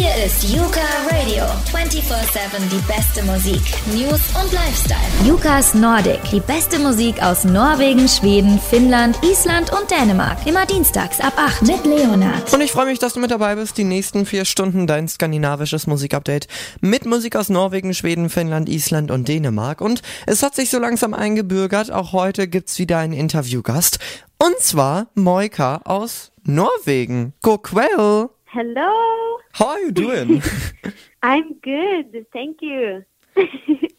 Hier ist Yuka Radio. 24-7 die beste Musik, News und Lifestyle. Yukas Nordic. Die beste Musik aus Norwegen, Schweden, Finnland, Island und Dänemark. Immer dienstags ab 8 mit Leonard. Und ich freue mich, dass du mit dabei bist. Die nächsten vier Stunden dein skandinavisches Musikupdate mit Musik aus Norwegen, Schweden, Finnland, Island und Dänemark. Und es hat sich so langsam eingebürgert. Auch heute gibt's wieder einen Interviewgast. Und zwar Moika aus Norwegen. God well. Hello. How are you doing? I'm good. Thank you.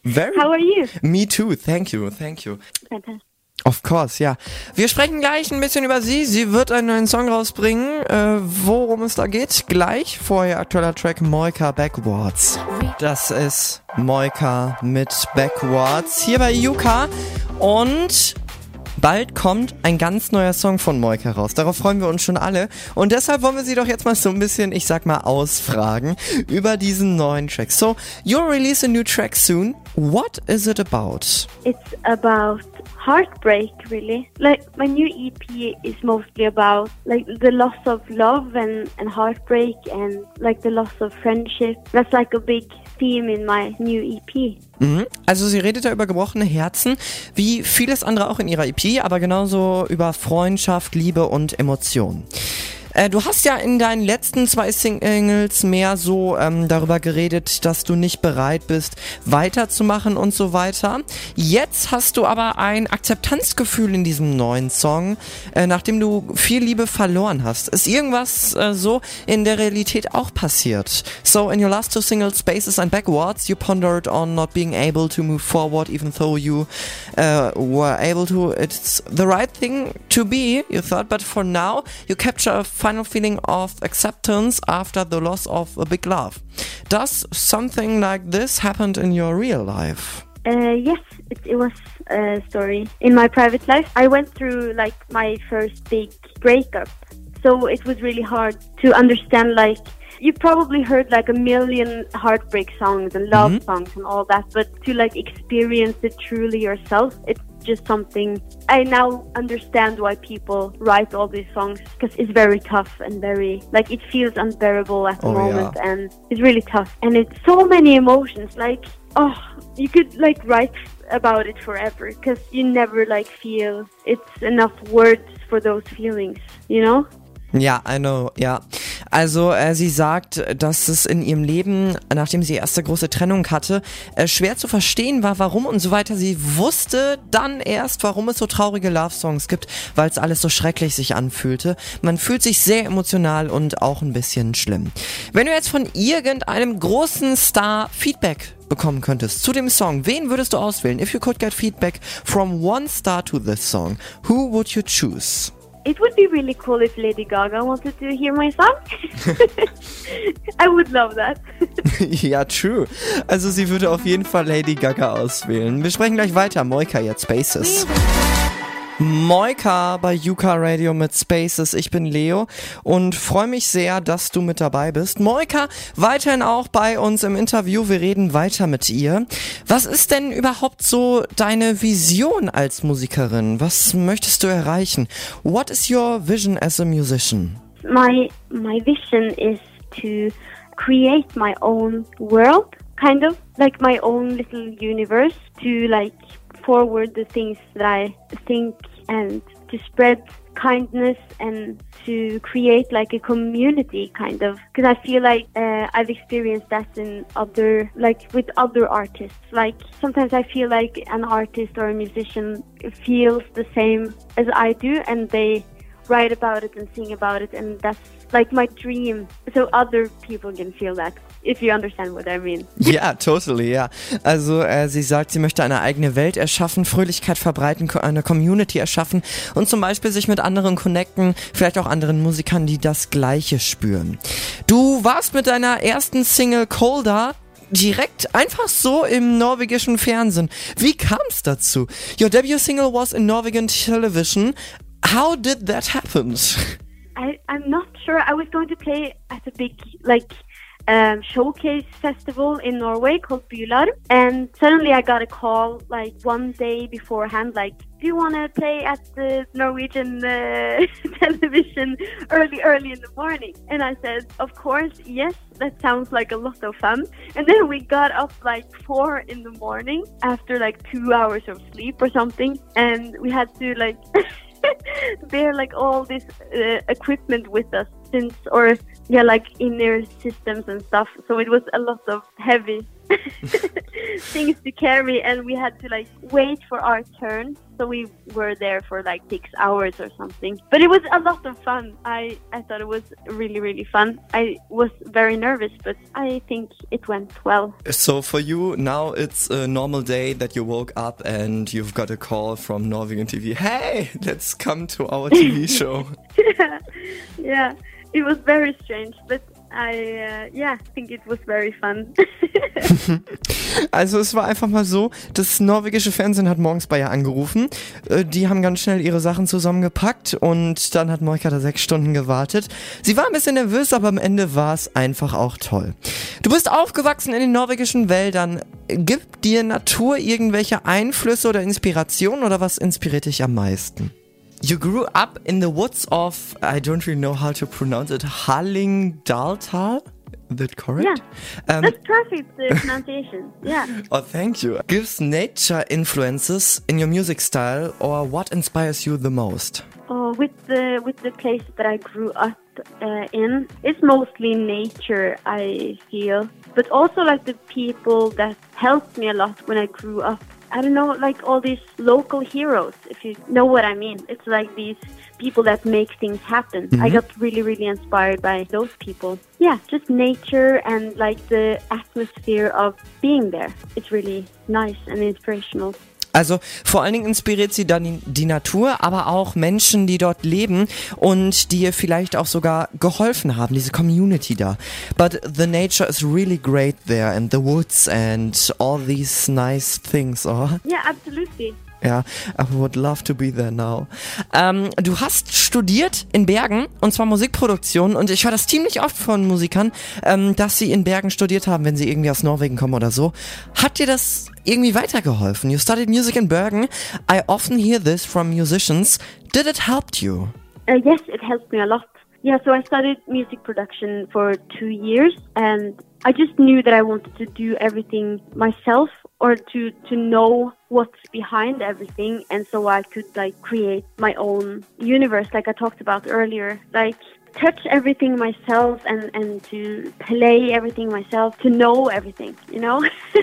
Very. How are you? Me too. Thank you. Thank you. Fantastic. Of course, ja. Wir sprechen gleich ein bisschen über sie. Sie wird einen neuen Song rausbringen. Äh, worum es da geht, gleich. Vorher aktueller Track Moika Backwards. Das ist Moika mit Backwards hier bei Yuka. Und Bald kommt ein ganz neuer Song von Moika raus. Darauf freuen wir uns schon alle. Und deshalb wollen wir sie doch jetzt mal so ein bisschen, ich sag mal, ausfragen über diesen neuen Track. So, you'll release a new track soon. What is it about? It's about heartbreak, really. Like my new EP is mostly about like the loss of love and, and heartbreak and like the loss of friendship. That's like a big theme in my new EP. Mhm. Also sie redet da über gebrochene Herzen, wie vieles andere auch in ihrer EP, aber genauso über Freundschaft, Liebe und Emotionen. Äh, du hast ja in deinen letzten zwei Singles mehr so ähm, darüber geredet, dass du nicht bereit bist, weiterzumachen und so weiter. Jetzt hast du aber ein Akzeptanzgefühl in diesem neuen Song, äh, nachdem du viel Liebe verloren hast. Ist irgendwas äh, so in der Realität auch passiert? So in your last two singles, Spaces and Backwards, you pondered on not being able to move forward even though you uh, were able to. It's the right thing to be, you thought, but for now you capture a final feeling of acceptance after the loss of a big love. Does something like this happened in your real life? Uh, yes, it, it was a story in my private life. I went through like my first big breakup, so it was really hard to understand. Like you probably heard like a million heartbreak songs and love Mhm. songs and all that, but to like experience it truly yourself, it's just something I now understand why people write all these songs because it's very tough and very like it feels unbearable at the Oh, yeah. moment and it's really tough and it's so many emotions like oh you could like write about it forever because you never like feel it's enough words for those feelings you know yeah I know, ja. Also äh, sie sagt, dass es in ihrem Leben, nachdem sie erste große Trennung hatte, äh, schwer zu verstehen war, warum und so weiter. Sie wusste dann erst, warum es so traurige Love-Songs gibt, weil es alles so schrecklich sich anfühlte. Man fühlt sich sehr emotional und auch ein bisschen schlimm. Wenn du jetzt von irgendeinem großen Star Feedback bekommen könntest zu dem Song, wen würdest du auswählen? If you could get feedback from one star to this song, who would you choose? It would be really cool if Lady Gaga wanted to hear my song I would love that ja, true. Also sie würde auf jeden Fall Lady Gaga auswählen. Wir sprechen gleich weiter. Moyka jetzt Spaces. Moika bei Yuka Radio mit Spaces. Ich bin Leo und freue mich sehr, dass du mit dabei bist. Moika weiterhin auch bei uns im Interview. Wir reden weiter mit ihr. Was ist denn überhaupt so deine Vision als Musikerin? Was möchtest du erreichen? What is your vision as a musician? my my vision is to create my own world kind of like my own little universe to like forward the things that i think and to spread kindness and to create like a community kind of. Because i feel like uh, i've experienced that in other like with other artists. Like sometimes i feel like an artist or a musician feels the same as i do and they write about it and sing about it and that's like my dream. So other people can feel that if you understand what i mean Ja, totally, ja. Also äh, sie sagt, sie möchte eine eigene Welt erschaffen, Fröhlichkeit verbreiten, eine Community erschaffen und zum Beispiel sich mit anderen connecten, vielleicht auch anderen Musikern, die das Gleiche spüren. Du warst mit deiner ersten Single Colder direkt einfach so im norwegischen Fernsehen. Wie kam es dazu? Your debut single was in Norwegian television. How did that happen? I, i'm not sure i was going to play at a big like um, showcase festival in norway called bylar and suddenly i got a call like one day beforehand like do you want to play at the Norwegian uh, television early, early in the morning? And I said, of course, yes, that sounds like a lot of fun. And then we got up like four in the morning after like two hours of sleep or something. And we had to like bear like all this uh, equipment with us since, or yeah, like inner systems and stuff. So it was a lot of heavy things to carry, and we had to like wait for our turn. So we were there for like six hours or something. But it was a lot of fun. I I thought it was really really fun. I was very nervous, but I think it went well. So for you now, it's a normal day that you woke up and you've got a call from Norwegian TV. Hey, let's come to our TV show. yeah. yeah, it was very strange, but I uh, yeah think it was very fun. Also es war einfach mal so, das norwegische Fernsehen hat morgens bei ihr angerufen. Äh, Die haben ganz schnell ihre Sachen zusammengepackt und dann hat Moika da sechs Stunden gewartet. Sie war ein bisschen nervös, aber am Ende war es einfach auch toll. Du bist aufgewachsen in den norwegischen Wäldern. Gibt dir Natur irgendwelche Einflüsse oder Inspirationen oder was inspiriert dich am meisten? You grew up in the woods of, I don't really know how to pronounce it, Hallingdaltal? Is that correct? Yeah. Um, That's perfect the pronunciation. Yeah. Oh, thank you. Gives nature influences in your music style, or what inspires you the most? Oh, with the with the place that I grew up uh, in, it's mostly nature. I feel, but also like the people that helped me a lot when I grew up. I don't know, like all these local heroes, if you know what I mean. It's like these people that make things happen. I mm-hmm. got really, really inspired by those people. Yeah, just nature and like the atmosphere of being there. It's really nice and inspirational. Also vor allen Dingen inspiriert sie dann die- Natur, aber auch Menschen, die dort leben und die ihr vielleicht auch sogar geholfen haben, diese Community da. But the nature is really great there and the woods and all these nice things. Oh. Yeah, absolutely. Ja, I would love to be there now. Ähm, du hast studiert in Bergen und zwar Musikproduktion und ich höre das ziemlich oft von Musikern, ähm, dass sie in Bergen studiert haben, wenn sie irgendwie aus Norwegen kommen oder so. Hat dir das irgendwie weitergeholfen? You studied music in Bergen. I often hear this from musicians. Did it help you? Uh, yes, it helped me a lot. Yeah, so I studied music production for two years, and I just knew that I wanted to do everything myself or to to know what's behind everything, and so I could like create my own universe, like I talked about earlier, like touch everything myself and and to play everything myself, to know everything, you know.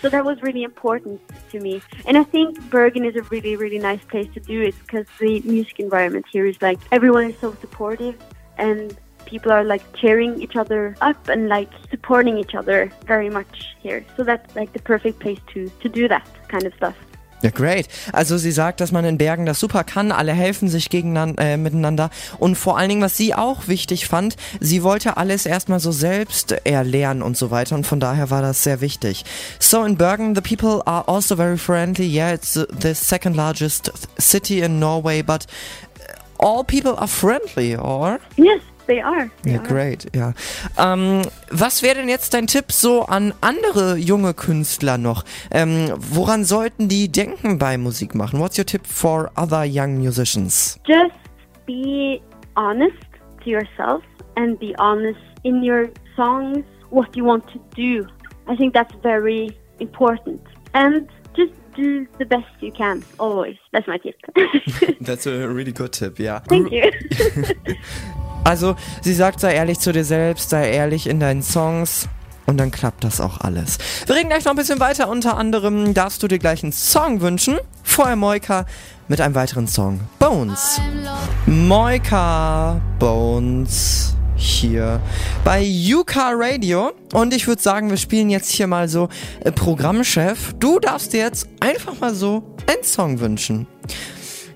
So that was really important to me. And I think Bergen is a really, really nice place to do it because the music environment here is like everyone is so supportive and people are like cheering each other up and like supporting each other very much here. So that's like the perfect place to, to do that kind of stuff. Ja, great. Also sie sagt, dass man in Bergen das super kann, alle helfen sich gegeneinander, äh, miteinander und vor allen Dingen, was sie auch wichtig fand, sie wollte alles erstmal so selbst erlernen und so weiter und von daher war das sehr wichtig. So in Bergen, the people are also very friendly. Yeah, it's the- the second largest city in Norway, but all people are friendly, or? Yes, they are. They Ja, are. great, ja. Ähm, was wäre denn jetzt dein Tipp so an andere junge Künstler noch? Ähm, woran sollten die denken bei Musik machen? What's your tip for other young musicians? Just be honest to yourself and be honest in your songs what you want to do. I think that's very important. And just do the best you can, always. That's my tip. That's a really good tip, ja. Thank you. Also, sie sagt, sei ehrlich zu dir selbst, sei ehrlich in deinen Songs. Und dann klappt das auch alles. Wir reden gleich noch ein bisschen weiter. Unter anderem darfst du dir gleich einen Song wünschen. Vorher Moika mit einem weiteren Song. Bones. Moika Bones hier bei Yuka Radio. Und ich würde sagen, wir spielen jetzt hier mal so äh, Programmchef. Du darfst dir jetzt einfach mal so einen Song wünschen.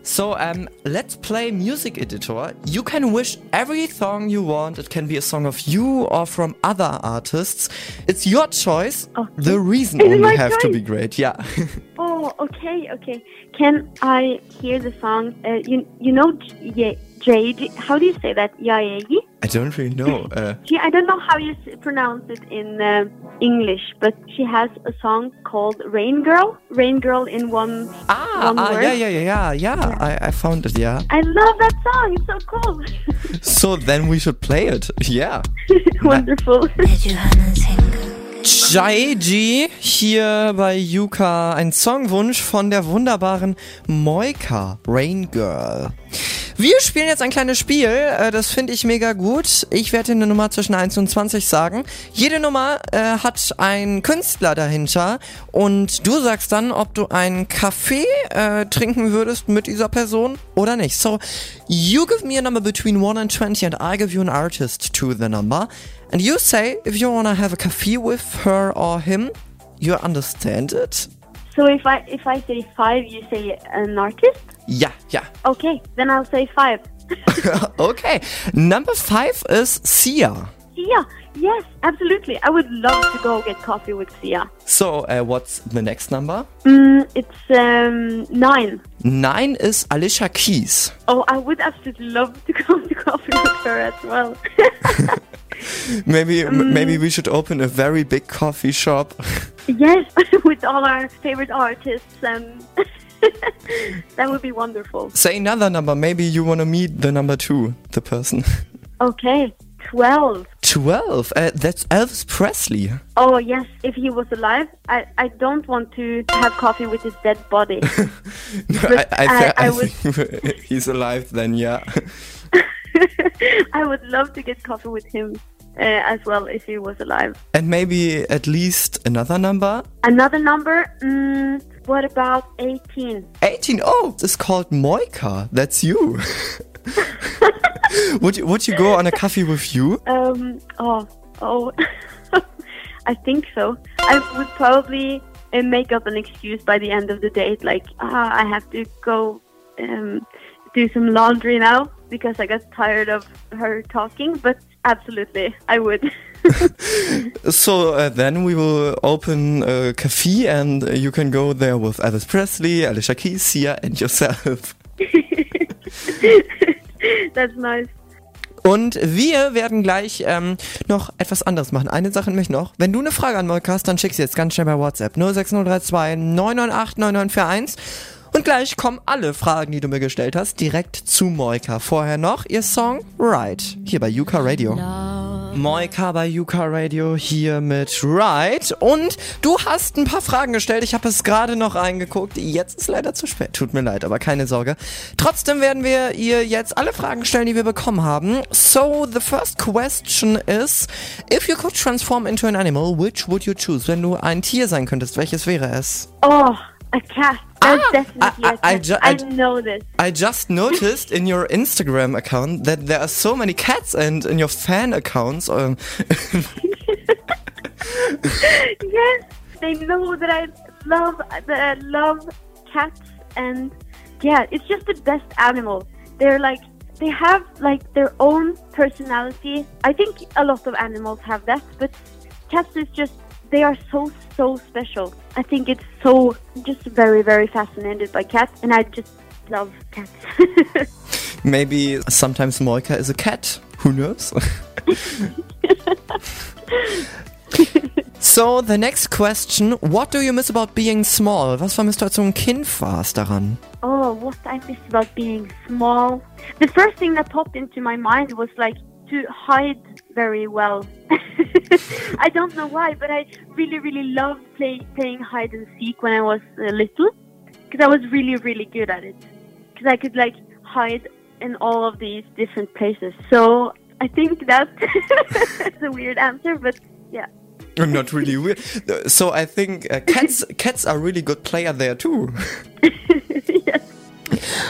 So, um, let's play music editor. You can wish every song you want. It can be a song of you or from other artists. It's your choice. The reason Is only have to be great. Yeah. oh, okay, okay. Can I hear the song? Uh, you, you know, J- Jade. How do you say that? Yaeji? I don't really know. Uh, She, I don't know how you s- pronounce it in uh, English, but she has a song called Raingurl. Rain Girl in one ah, one ah, word. yeah, yeah, yeah, yeah, yeah. I, I found it. Yeah. I love that song. It's so cool. So then we should play it. Yeah. Wonderful. Yaeji hier bei JUKA. Ein Songwunsch von der wunderbaren Moyka, Rain Girl. Wir spielen jetzt ein kleines Spiel, äh, das finde ich mega gut. Ich werde dir eine Nummer zwischen 1 und 20 sagen. Jede Nummer äh, hat einen Künstler dahinter und du sagst dann, ob du einen Kaffee äh, trinken würdest mit dieser Person oder nicht. So, you give me a number between 1 and 20 and I give you an artist to the number. And you say if you wanna have a coffee with her or him. You understand it? So if I if I say five, you say an artist. Yeah, yeah. Okay, then I'll say five. okay. Number five is Sia. Sia, yes, absolutely. I would love to go get coffee with Sia. So, uh, what's the next number? Mm, it's um, nine. Nine is Alicia Keys. Oh, I would absolutely love to go to coffee with her as well. Maybe m- maybe we should open a very big coffee shop. yes, with all our favorite artists, and that would be wonderful. Say another number. Maybe you want to meet the number two, the person. Okay, twelve. Twelve. Uh, that's Elvis Presley. Oh yes, if he was alive, I, I don't want to have coffee with his dead body. No, I, I, I- I would- think he's alive then. Yeah. I would love to get coffee with him as well if he was alive. And maybe at least another number. Another number. Mm, what about eighteen? 18. Oh, it's called Moyka. That's you. would you would you go on a coffee with you? Um. Oh. Oh. I think so. I would probably uh, make up an excuse by the end of the date, like, ah, I have to go um, do some laundry now because I got tired of her talking. But absolutely, I would. So uh, then we will open a cafe and uh, you can go there with Elvis Presley, Alicia Keys, Sia and yourself. That's nice. Und wir werden gleich ähm, noch etwas anderes machen. Eine Sache nämlich noch. Wenn du eine Frage an Moika hast, dann schick sie jetzt ganz schnell bei WhatsApp. 06032 998 9941. Und gleich kommen alle Fragen, die du mir gestellt hast, direkt zu Moika. Vorher noch ihr Song Ride. Hier bei Yuka Radio. Moika bei Yuka Radio hier mit Ride. Und du hast ein paar Fragen gestellt. Ich habe es gerade noch reingeguckt. Jetzt ist leider zu spät. Tut mir leid, aber keine Sorge. Trotzdem werden wir ihr jetzt alle Fragen stellen, die wir bekommen haben. So, the first question is, if you could transform into an animal, which would you choose? Wenn du ein Tier sein könntest, welches wäre es? Oh, a cat. That's Ah, definitely I- a I- I cat. ju- I, I know this. I just noticed in your Instagram account that there are so many cats and in your fan accounts. Um, yes, they know that I love that I love cats, and yeah, it's just the best animal. They're like they have like their own personality. I think a lot of animals have that, but cats is just they are so so special. I think it's so just very very fascinated by cats, and I just love cats. maybe sometimes Moyka is a cat. Who knows? so, the next question. What do you miss about being small? Was vermisst du, als du ein Kind warst daran? Oh, what I miss about being small. The first thing that popped into my mind was like to hide very well. I don't know why, but I really, really loved play, playing hide and seek when I was uh, little because I was really, really good at it. Because I could like hide in all of these different places. So I think that's a weird answer, but yeah. I'm not really weird. So I think uh, cats cats are really good player there too. yes.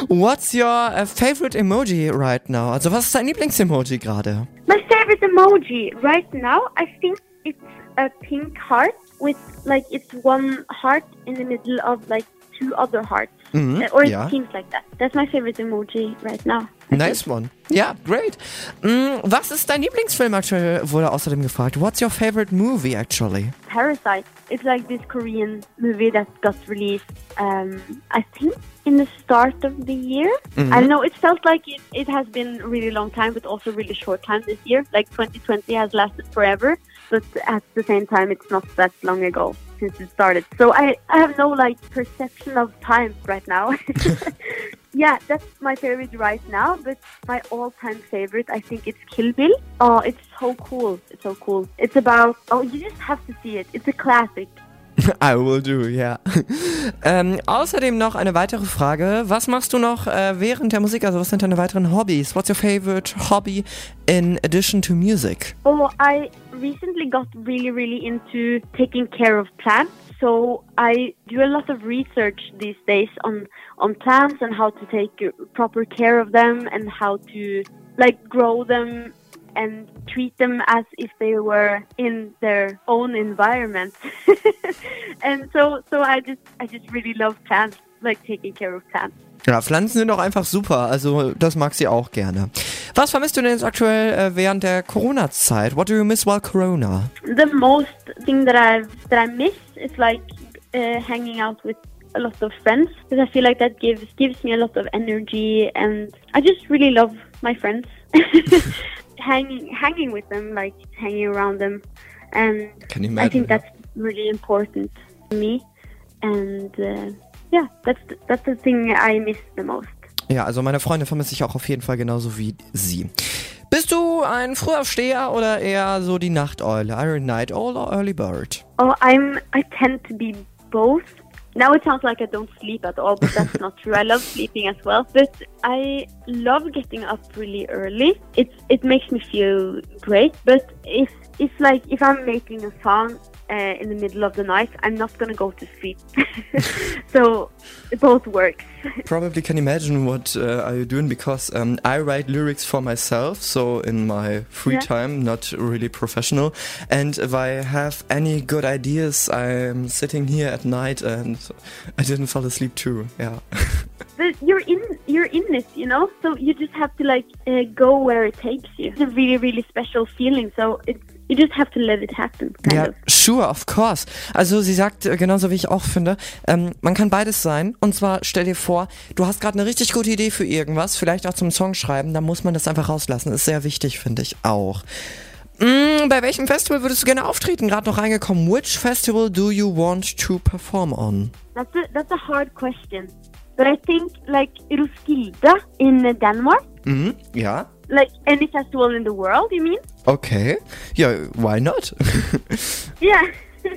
What's your uh, favorite emoji right now? Also was ist dein Lieblingsemoji gerade? My favorite emoji right now, I think it's a pink heart with like it's one heart in the middle of like two other hearts. Uh, or it yeah. seems like that. That's my favorite emoji right now. Nice one. Yeah, great. Mm, was ist dein Lieblingsfilm aktuell? Wurde außerdem gefragt. What's your favorite movie actually? Parasite. It's like this Korean movie that got released, um, I think, in the start of the year. I don't know. It felt like it, it has been a really long time, but also really short time this year. Like 2020 has lasted forever, but at the same time, it's not that long ago since it started. So I, I have no like perception of time right now. yeah, that's my favorite right now. But my all-time favorite, I think, it's Kill Bill. Oh, it's so cool! It's so cool. It's about oh, you just have to see it. It's a classic. I will do, ja. ähm, außerdem noch eine weitere Frage. Was machst du noch äh, während der Musik? Also was sind deine weiteren Hobbys? What's your favorite hobby in addition to music? Oh, I recently got really, really into taking care of plants. So I do a lot of research these days on on plants and how to take proper care of them and how to like grow them and treat them as if they were in their own environment. and so so I just I just really love plants, like taking care of plants. Ja, Pflanzen sind doch einfach super. Also das mag sie auch gerne. Was vermisst du denn jetzt aktuell äh, während der Corona-Zeit? What do you miss while Corona? the most thing that I that I miss is like uh, hanging out with a lot of friends because I feel like that gives gives me a lot of energy and I just really love my friends. hanging hanging with them, like hanging around them, and Can you I think imagine? that's really important to me. And uh, yeah, that's the, that's the thing I miss the most. Ja, also meine Freunde vermisse ich auch auf jeden Fall genauso wie sie. Bist du ein Frühaufsteher oder eher so die Nachteule? Iron Night Owl or Early Bird? Oh, I'm. I tend to be both. Now it sounds like I don't sleep at all, but that's not true. I love sleeping as well, but I love getting up really early. It it makes me feel great. But if it's like if I'm making a song uh, in the middle of the night, I'm not gonna go to sleep. so it both works. Probably can imagine what uh, are you doing because um, I write lyrics for myself, so in my free Yeah. time, not really professional. And if I have any good ideas, I'm sitting here at night and I didn't fall asleep too. Yeah. But you're in you're in it, you know. So you just have to like uh, go where it takes you. It's a really really special feeling. So it's you just have to let it happen, kind Ja, of. sure, of course. Also sie sagt, äh, genauso wie ich auch finde, ähm, man kann beides sein. Und zwar stell dir vor, du hast gerade eine richtig gute Idee für irgendwas, vielleicht auch zum Song schreiben, dann muss man das einfach rauslassen. Ist sehr wichtig, finde ich auch. Mm, bei welchem Festival würdest du gerne auftreten? Gerade noch reingekommen. Which festival do you want to perform on? That's a that's a hard question. But I think like Roskilde in Denmark, Mhm, ja. like any festival in the world, you mean? Okay. Ja, why not? Yeah.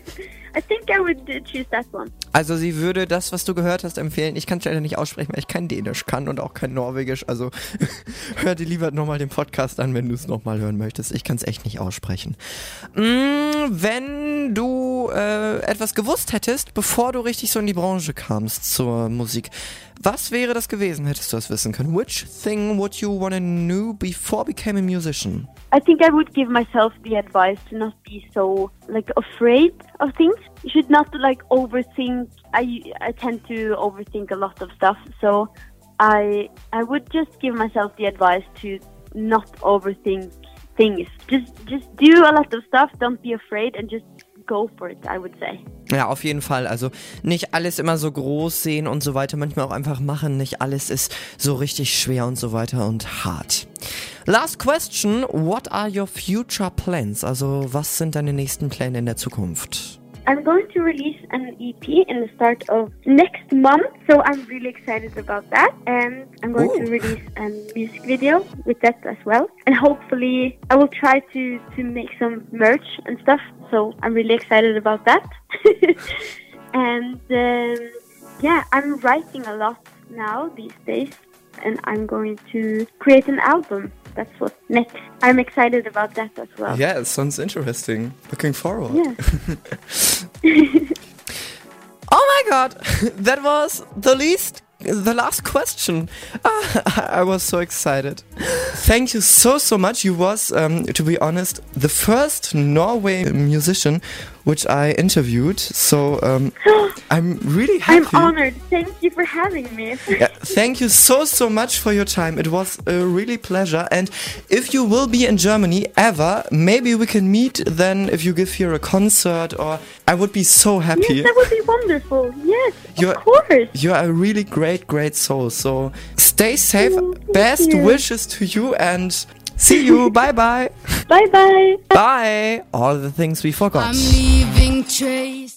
I think I would choose that one. Also sie würde das, was du gehört hast, empfehlen. Ich kann es leider nicht aussprechen, weil ich kein Dänisch kann und auch kein Norwegisch. Also hör dir lieber nochmal den Podcast an, wenn du es nochmal hören möchtest. Ich kann es echt nicht aussprechen. Mm, wenn du äh, etwas gewusst hättest, bevor du richtig so in die Branche kamst zur Musik, was wäre das gewesen, hättest du das wissen können? Which thing would you want to know before became a musician? I think I would give myself the advice to not be so like afraid of things. You should not like overthink. I I tend to overthink a lot of stuff, so I I would just give myself the advice to not overthink things. Just just do a lot of stuff. Don't be afraid and just go for it. I would say. Ja, auf jeden Fall. Also nicht alles immer so groß sehen und so weiter. Manchmal auch einfach machen. Nicht alles ist so richtig schwer und so weiter und hart. Last question. What are your future plans? Also was sind deine nächsten Pläne in der Zukunft? I'm going to release an EP in the start of next month, so I'm really excited about that. And I'm going Ooh. to release a music video with that as well. And hopefully, I will try to to make some merch and stuff. So I'm really excited about that. and um, yeah, I'm writing a lot now these days, and I'm going to create an album. That's what next. I'm excited about that as well. Yeah, it sounds interesting. Looking forward. Yeah. Oh my god, that was the least, the last question. Ah, I was so excited. Thank you so, so much. You was, um, to be honest, the first Norway musician which I interviewed. So um, I'm really happy. I'm honored. Thank you for having me. Yeah, thank you so so much for your time. It was a really pleasure. And if you will be in Germany ever, maybe we can meet then. If you give here a concert, or I would be so happy. Yes, that would be wonderful. Yes, You're- of course. You're a really great, great soul. So stay safe. Oh, Best you. wishes to you and see you. bye bye. Bye bye. Bye. All the things we forgot. I'm leaving trace.